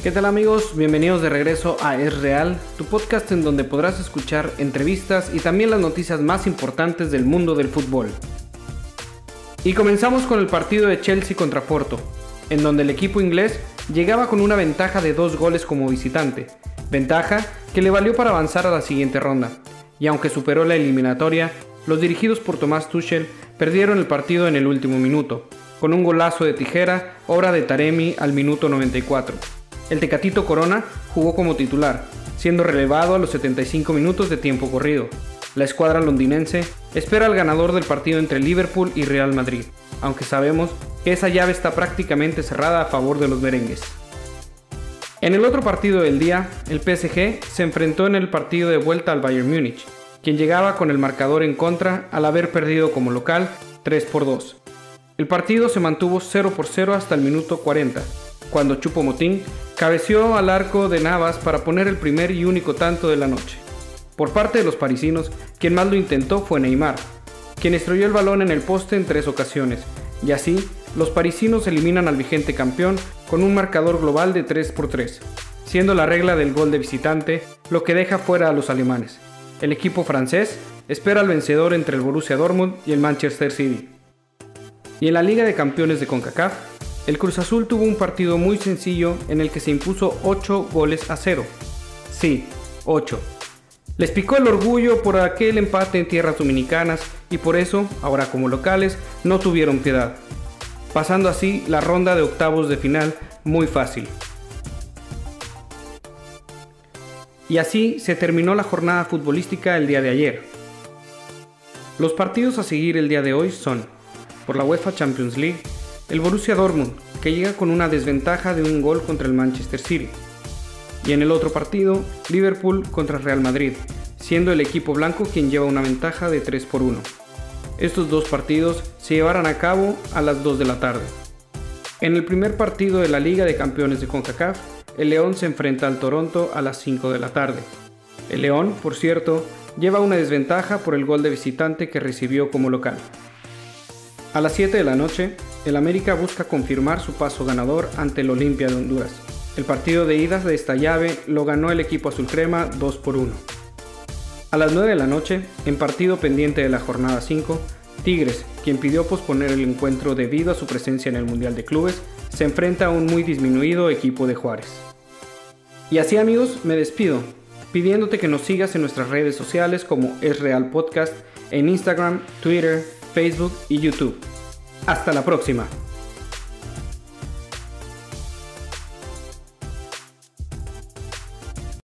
¿Qué tal amigos? Bienvenidos de regreso a Es Real, tu podcast en donde podrás escuchar entrevistas y también las noticias más importantes del mundo del fútbol. Y comenzamos con el partido de Chelsea contra Porto, en donde el equipo inglés llegaba con una ventaja de dos goles como visitante, ventaja que le valió para avanzar a la siguiente ronda, y aunque superó la eliminatoria, los dirigidos por Tomás Tuchel perdieron el partido en el último minuto, con un golazo de tijera, obra de Taremi al minuto 94. El Tecatito Corona jugó como titular, siendo relevado a los 75 minutos de tiempo corrido. La escuadra londinense espera al ganador del partido entre Liverpool y Real Madrid, aunque sabemos que esa llave está prácticamente cerrada a favor de los merengues. En el otro partido del día, el PSG se enfrentó en el partido de vuelta al Bayern Múnich, quien llegaba con el marcador en contra al haber perdido como local 3 por 2. El partido se mantuvo 0 por 0 hasta el minuto 40, cuando Chupo Motín cabeció al arco de Navas para poner el primer y único tanto de la noche. Por parte de los parisinos, quien más lo intentó fue Neymar, quien estrelló el balón en el poste en tres ocasiones, y así los parisinos eliminan al vigente campeón con un marcador global de 3 por 3, siendo la regla del gol de visitante lo que deja fuera a los alemanes. El equipo francés espera al vencedor entre el Borussia Dortmund y el Manchester City. Y en la Liga de Campeones de CONCACAF, el Cruz Azul tuvo un partido muy sencillo en el que se impuso 8 goles a 0. Sí, 8. Les picó el orgullo por aquel empate en tierras dominicanas y por eso, ahora como locales, no tuvieron piedad, pasando así la ronda de octavos de final muy fácil. Y así se terminó la jornada futbolística el día de ayer. Los partidos a seguir el día de hoy son, por la UEFA Champions League, el Borussia Dortmund, que llega con una desventaja de un gol contra el Manchester City. Y en el otro partido, Liverpool contra Real Madrid, siendo el equipo blanco quien lleva una ventaja de 3 por 1. Estos dos partidos se llevarán a cabo a las 2 de la tarde. En el primer partido de la Liga de Campeones de CONCACAF, el León se enfrenta al Toronto a las 5 de la tarde. El León, por cierto, lleva una desventaja por el gol de visitante que recibió como local. A las 7 de la noche, el América busca confirmar su paso ganador ante el Olimpia de Honduras. El partido de idas de esta llave lo ganó el equipo azul crema 2 por 1. A las 9 de la noche, en partido pendiente de la jornada 5, Tigres, quien pidió posponer el encuentro debido a su presencia en el Mundial de Clubes, se enfrenta a un muy disminuido equipo de Juárez. Y así amigos, me despido, pidiéndote que nos sigas en nuestras redes sociales como Es Real Podcast, en Instagram, Twitter, Facebook y YouTube. Hasta la próxima.